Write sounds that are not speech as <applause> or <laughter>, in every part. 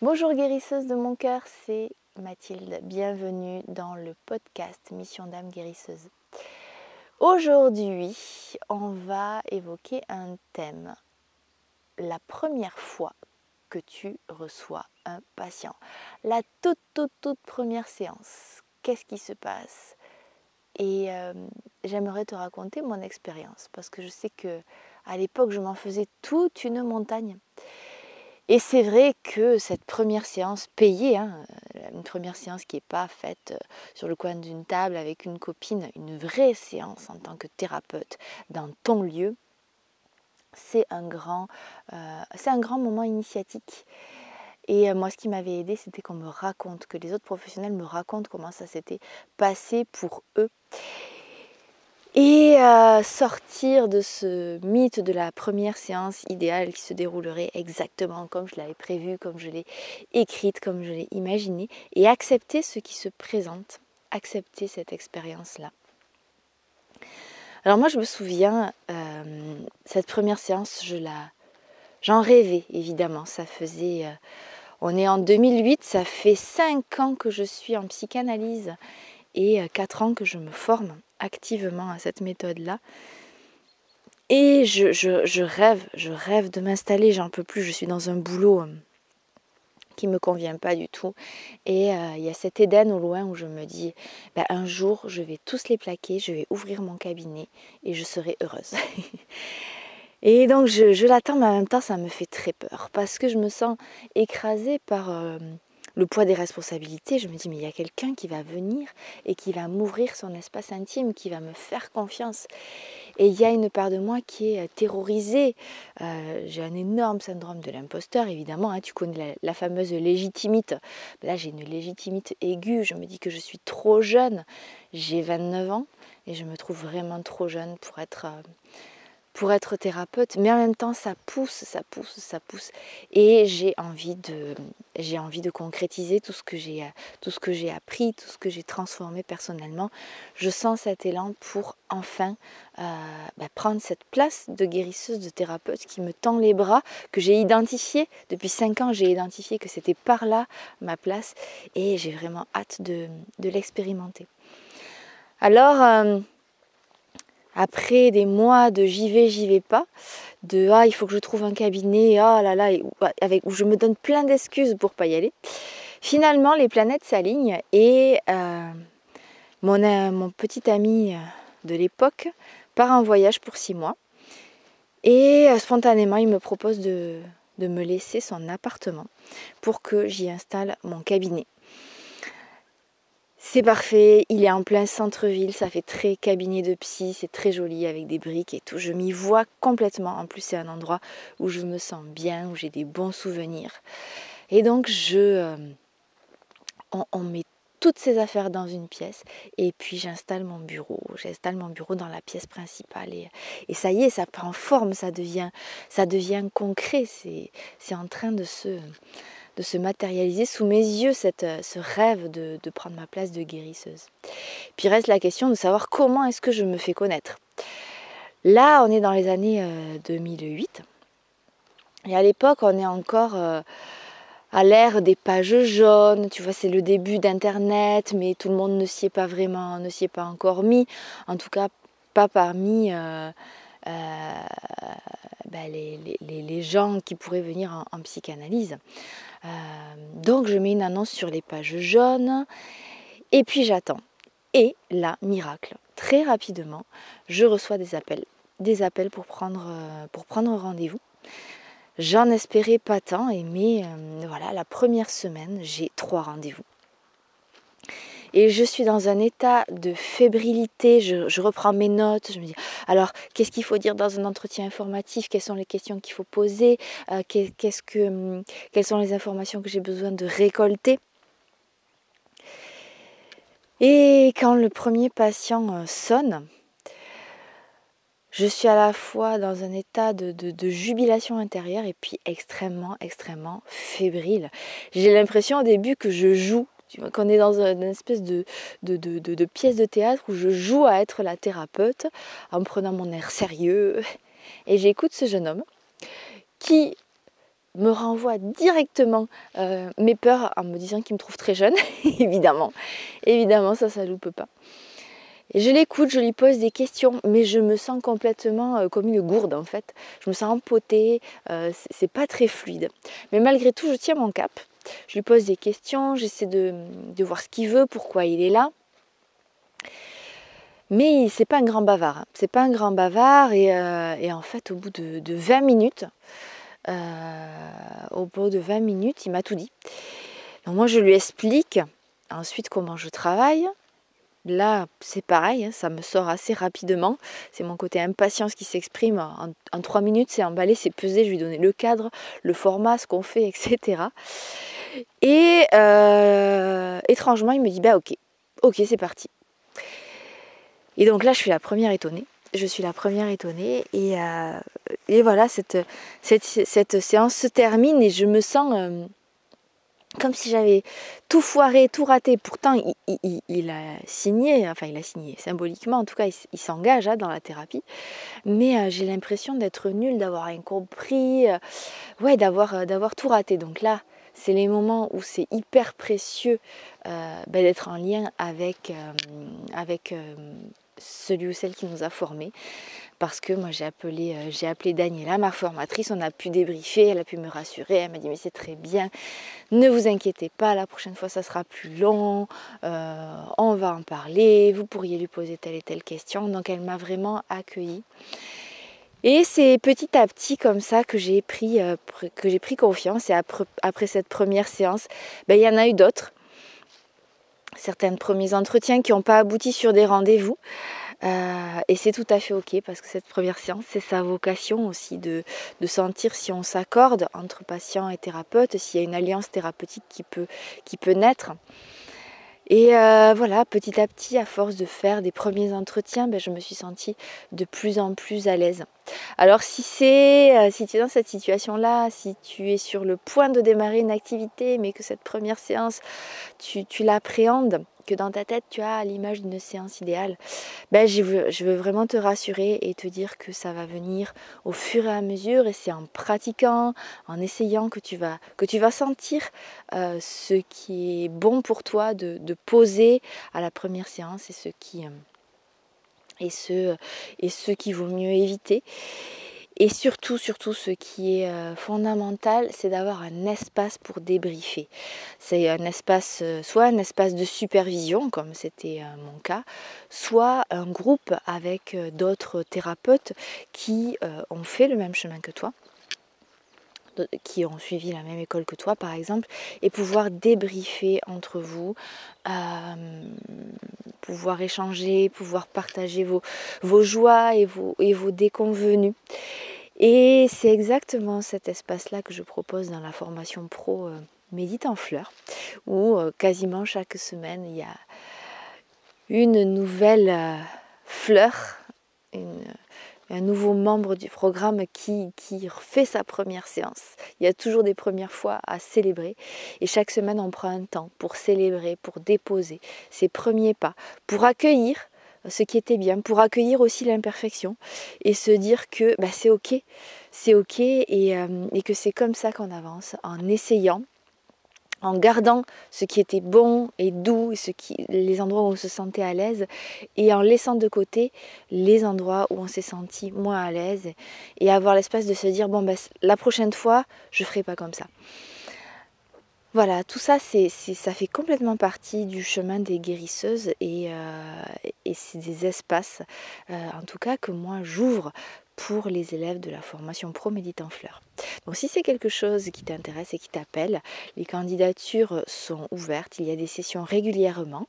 Bonjour guérisseuse de mon cœur, c'est Mathilde. Bienvenue dans le podcast Mission d'âme guérisseuse. Aujourd'hui, on va évoquer un thème. La première fois que tu reçois un patient. La toute, toute, toute première séance. Qu'est-ce qui se passe? Et euh, j'aimerais te raconter mon expérience parce que je sais que à l'époque, je m'en faisais toute une montagne. Et c'est vrai que cette première séance payée, hein, euh, une première séance qui n'est pas faite euh, sur le coin d'une table avec une copine, une vraie séance en tant que thérapeute dans ton lieu, c'est un grand, euh, un grand moment initiatique. Et moi, ce qui m'avait aidé, c'était qu'on me raconte, que les autres professionnels me racontent comment ça s'était passé pour eux sortir de ce mythe de la première séance idéale qui se déroulerait exactement comme je l'avais prévu, comme je l'ai écrite, comme je l'ai imaginé, et accepter ce qui se présente, accepter cette expérience-là. Alors moi je me souviens, euh, cette première séance, je la, j'en rêvais évidemment, ça faisait... Euh, on est en 2008, ça fait 5 ans que je suis en psychanalyse et 4 euh, ans que je me forme activement à cette méthode-là. Et je, rêve, je rêve de m'installer, j'en peux plus, je suis dans un boulot euh, qui ne me convient pas du tout. Et euh, il y a cet Éden au loin où je me dis, ben, un jour, je vais tous les plaquer, je vais ouvrir mon cabinet et je serai heureuse. <laughs> et donc je, l'attends, mais en même temps, ça me fait très peur parce que je me sens écrasée par le poids des responsabilités, je me dis mais il y a quelqu'un qui va venir et qui va m'ouvrir son espace intime, qui va me faire confiance. Et il y a une part de moi qui est euh, terrorisée. Euh, j'ai un énorme syndrome de l'imposteur, évidemment. Hein, tu connais la, fameuse légitimite. Là, j'ai une légitimité aiguë. Je me dis que je suis trop jeune. J'ai 29 ans et je me trouve vraiment trop jeune pour être... Euh, pour être thérapeute, mais en même temps ça pousse, ça pousse, ça pousse, et j'ai envie de, j'ai envie de concrétiser tout ce que j'ai, tout ce que j'ai appris, tout ce que j'ai transformé personnellement. Je sens cet élan pour enfin euh, bah, prendre cette place de guérisseuse, de thérapeute qui me tend les bras, que j'ai identifié depuis cinq ans, j'ai identifié que c'était par là ma place, et j'ai vraiment hâte de, l'expérimenter. Alors euh, après des mois de j'y vais, j'y vais pas, de ah il faut que je trouve un cabinet, ah là là, avec, où je me donne plein d'excuses pour pas y aller. Finalement, les planètes s'alignent et euh, mon, euh, mon petit ami euh, de l'époque part en voyage pour six mois. Et spontanément, il me propose de me laisser son appartement pour que j'y installe mon cabinet. C'est parfait, il est en plein centre-ville, ça fait très cabinet de psy, c'est très joli avec des briques et tout. Je m'y vois complètement. En plus, c'est un endroit où je me sens bien, où j'ai des bons souvenirs. Et donc, je, euh, on, met toutes ces affaires dans une pièce et puis j'installe mon bureau. J'installe mon bureau dans la pièce principale et, ça y est, ça prend forme, ça devient, ça devient concret. C'est en train de se de se matérialiser sous mes yeux cette, euh, ce rêve de, prendre ma place de guérisseuse. Puis reste la question de savoir comment est-ce que je me fais connaître. Là, on est dans les années 2008. Euh, et à l'époque, on est encore euh, à l'ère des pages jaunes. Tu vois, c'est le début d'Internet, mais tout le monde ne s'y est pas vraiment, ne s'y est pas encore mis. En tout cas, pas parmi bah, les, gens qui pourraient venir en psychanalyse. Euh, donc je mets une annonce sur les pages jaunes et puis j'attends. Et là, miracle, très rapidement, je reçois des appels. Des appels pour prendre, euh, pour prendre rendez-vous. J'en espérais pas tant, mais euh, voilà, la première semaine, j'ai trois rendez-vous et je suis dans un état de fébrilité. Je, reprends mes notes, je me dis alors qu'est-ce qu'il faut dire dans un entretien informatif? Quelles sont les questions qu'il faut poser? Euh, qu'est-ce que, hum, Quelles sont les informations que j'ai besoin de récolter? Et quand le premier patient euh, sonne, je suis à la fois dans un état de, jubilation intérieure et puis extrêmement, extrêmement fébrile. J'ai l'impression au début que je joue tu qu'on est dans une espèce de, pièce de théâtre où je joue à être la thérapeute en prenant mon air sérieux. Et j'écoute ce jeune homme qui me renvoie directement euh, mes peurs en me disant qu'il me trouve très jeune, <laughs> évidemment. Évidemment, ça, ça loupe pas. Je l'écoute, je lui pose des questions, mais je me sens complètement euh, comme une gourde en fait. Je me sens empotée, euh, c'est pas très fluide. Mais malgré tout, je tiens mon cap. Je lui pose des questions, j'essaie de, voir ce qu'il veut, pourquoi il est là. Mais c'est pas un grand bavard. Hein. C'est pas un grand bavard et, en fait, au bout de, de 20 minutes, euh, au bout de 20 minutes, il m'a tout dit. Donc moi, je lui explique ensuite comment je travaille. Là, c'est pareil, hein, ça me sort assez rapidement. C'est mon côté impatience qui s'exprime. En, 3 minutes, c'est emballé, c'est pesé. Je lui donner le cadre, le format, ce qu'on fait, <laughs> etc. Et euh, étrangement, il me dit Bah, ok, ok, c'est parti. Et donc là, je suis la première étonnée je suis la première étonnée. Et, euh, voilà, cette, cette, cette, séance se termine et je me sens euh, comme si j'avais tout foiré, tout raté. Pourtant, il, a signé, enfin il a signé symboliquement, en tout cas, il, s'engage hein, dans la thérapie. Mais euh, j'ai l'impression d'être nulle, d'avoir incompris, ouais, d'avoir, d'avoir tout raté. Donc là, c'est les moments où c'est hyper précieux ben, d'être en lien avec celui ou celle qui nous a formés. Parce que moi j'ai appelé, euh, j'ai appelé Daniela, ma formatrice, on a pu débriefer, elle a pu me rassurer, elle m'a dit mais c'est très bien, ne vous inquiétez pas, la prochaine fois ça sera plus long, euh, on va en parler, vous pourriez lui poser telle et telle question. Donc elle m'a vraiment accueillie. Et c'est petit à petit comme ça que j'ai pris, euh, que j'ai pris confiance. Et après, après cette première séance, ben, il y en a eu d'autres certains premiers entretiens qui n'ont pas abouti sur des rendez-vous. Euh, et c'est tout à fait ok parce que cette première séance, c'est sa vocation aussi de, sentir si on s'accorde entre patient et thérapeute, s'il y a une alliance thérapeutique qui peut, qui peut naître. Et euh, voilà, petit à petit, à force de faire des premiers entretiens, ben, je me suis sentie de plus en plus à l'aise. Alors si c'est, euh, si tu es dans cette situation-là, si tu es sur le point de démarrer une activité, mais que cette première séance, tu, tu l'appréhendes, que dans ta tête tu as l'image d'une séance idéale, ben, je, veux, je veux vraiment te rassurer et te dire que ça va venir au fur et à mesure et c'est en pratiquant, en essayant que tu vas, que tu vas sentir euh, ce qui est bon pour toi de, poser à la première séance et ce qui... Euh, et ce, et ce qu'il vaut mieux éviter. Et surtout, surtout, ce qui est euh, fondamental, c'est d'avoir un espace pour débriefer. C'est un espace, euh, soit un espace de supervision, comme c'était euh, mon cas, soit un groupe avec d'autres thérapeutes qui ont fait le même chemin que toi qui ont suivi la même école que toi par exemple et pouvoir débriefer entre vous pouvoir échanger, pouvoir partager vos, joies et vos, et vos déconvenus. Et c'est exactement cet espace-là que je propose dans la formation pro euh, Médite en fleurs, où euh, quasiment chaque semaine, il y a une nouvelle euh, fleur, un nouveau membre du programme qui, qui fait sa première séance. Il y a toujours des premières fois à célébrer et chaque semaine on prend un temps pour célébrer, pour déposer ses premiers pas, pour accueillir ce qui était bien, pour accueillir aussi l'imperfection et se dire que bah, c'est ok, c'est ok et, euh, et que c'est comme ça qu'on avance en essayant en gardant ce qui était bon et doux, ce qui, les endroits où on se sentait à l'aise, et en laissant de côté les endroits où on s'est senti moins à l'aise, et avoir l'espace de se dire bon ben la prochaine fois je ferai pas comme ça. Voilà, tout ça, c'est, ça fait complètement partie du chemin des guérisseuses et, euh, c'est des espaces, euh, en tout cas, que moi j'ouvre pour les élèves de la formation Pro Méditant Fleurs. Donc si c'est quelque chose qui t'intéresse et qui t'appelle, les candidatures sont ouvertes, il y a des sessions régulièrement.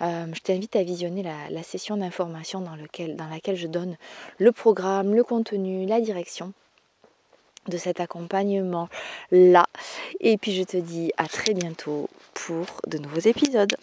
Euh, je t'invite à visionner la, session d'information dans laquelle je donne le programme, le contenu, la direction de cet accompagnement là. Et puis je te dis à très bientôt pour de nouveaux épisodes.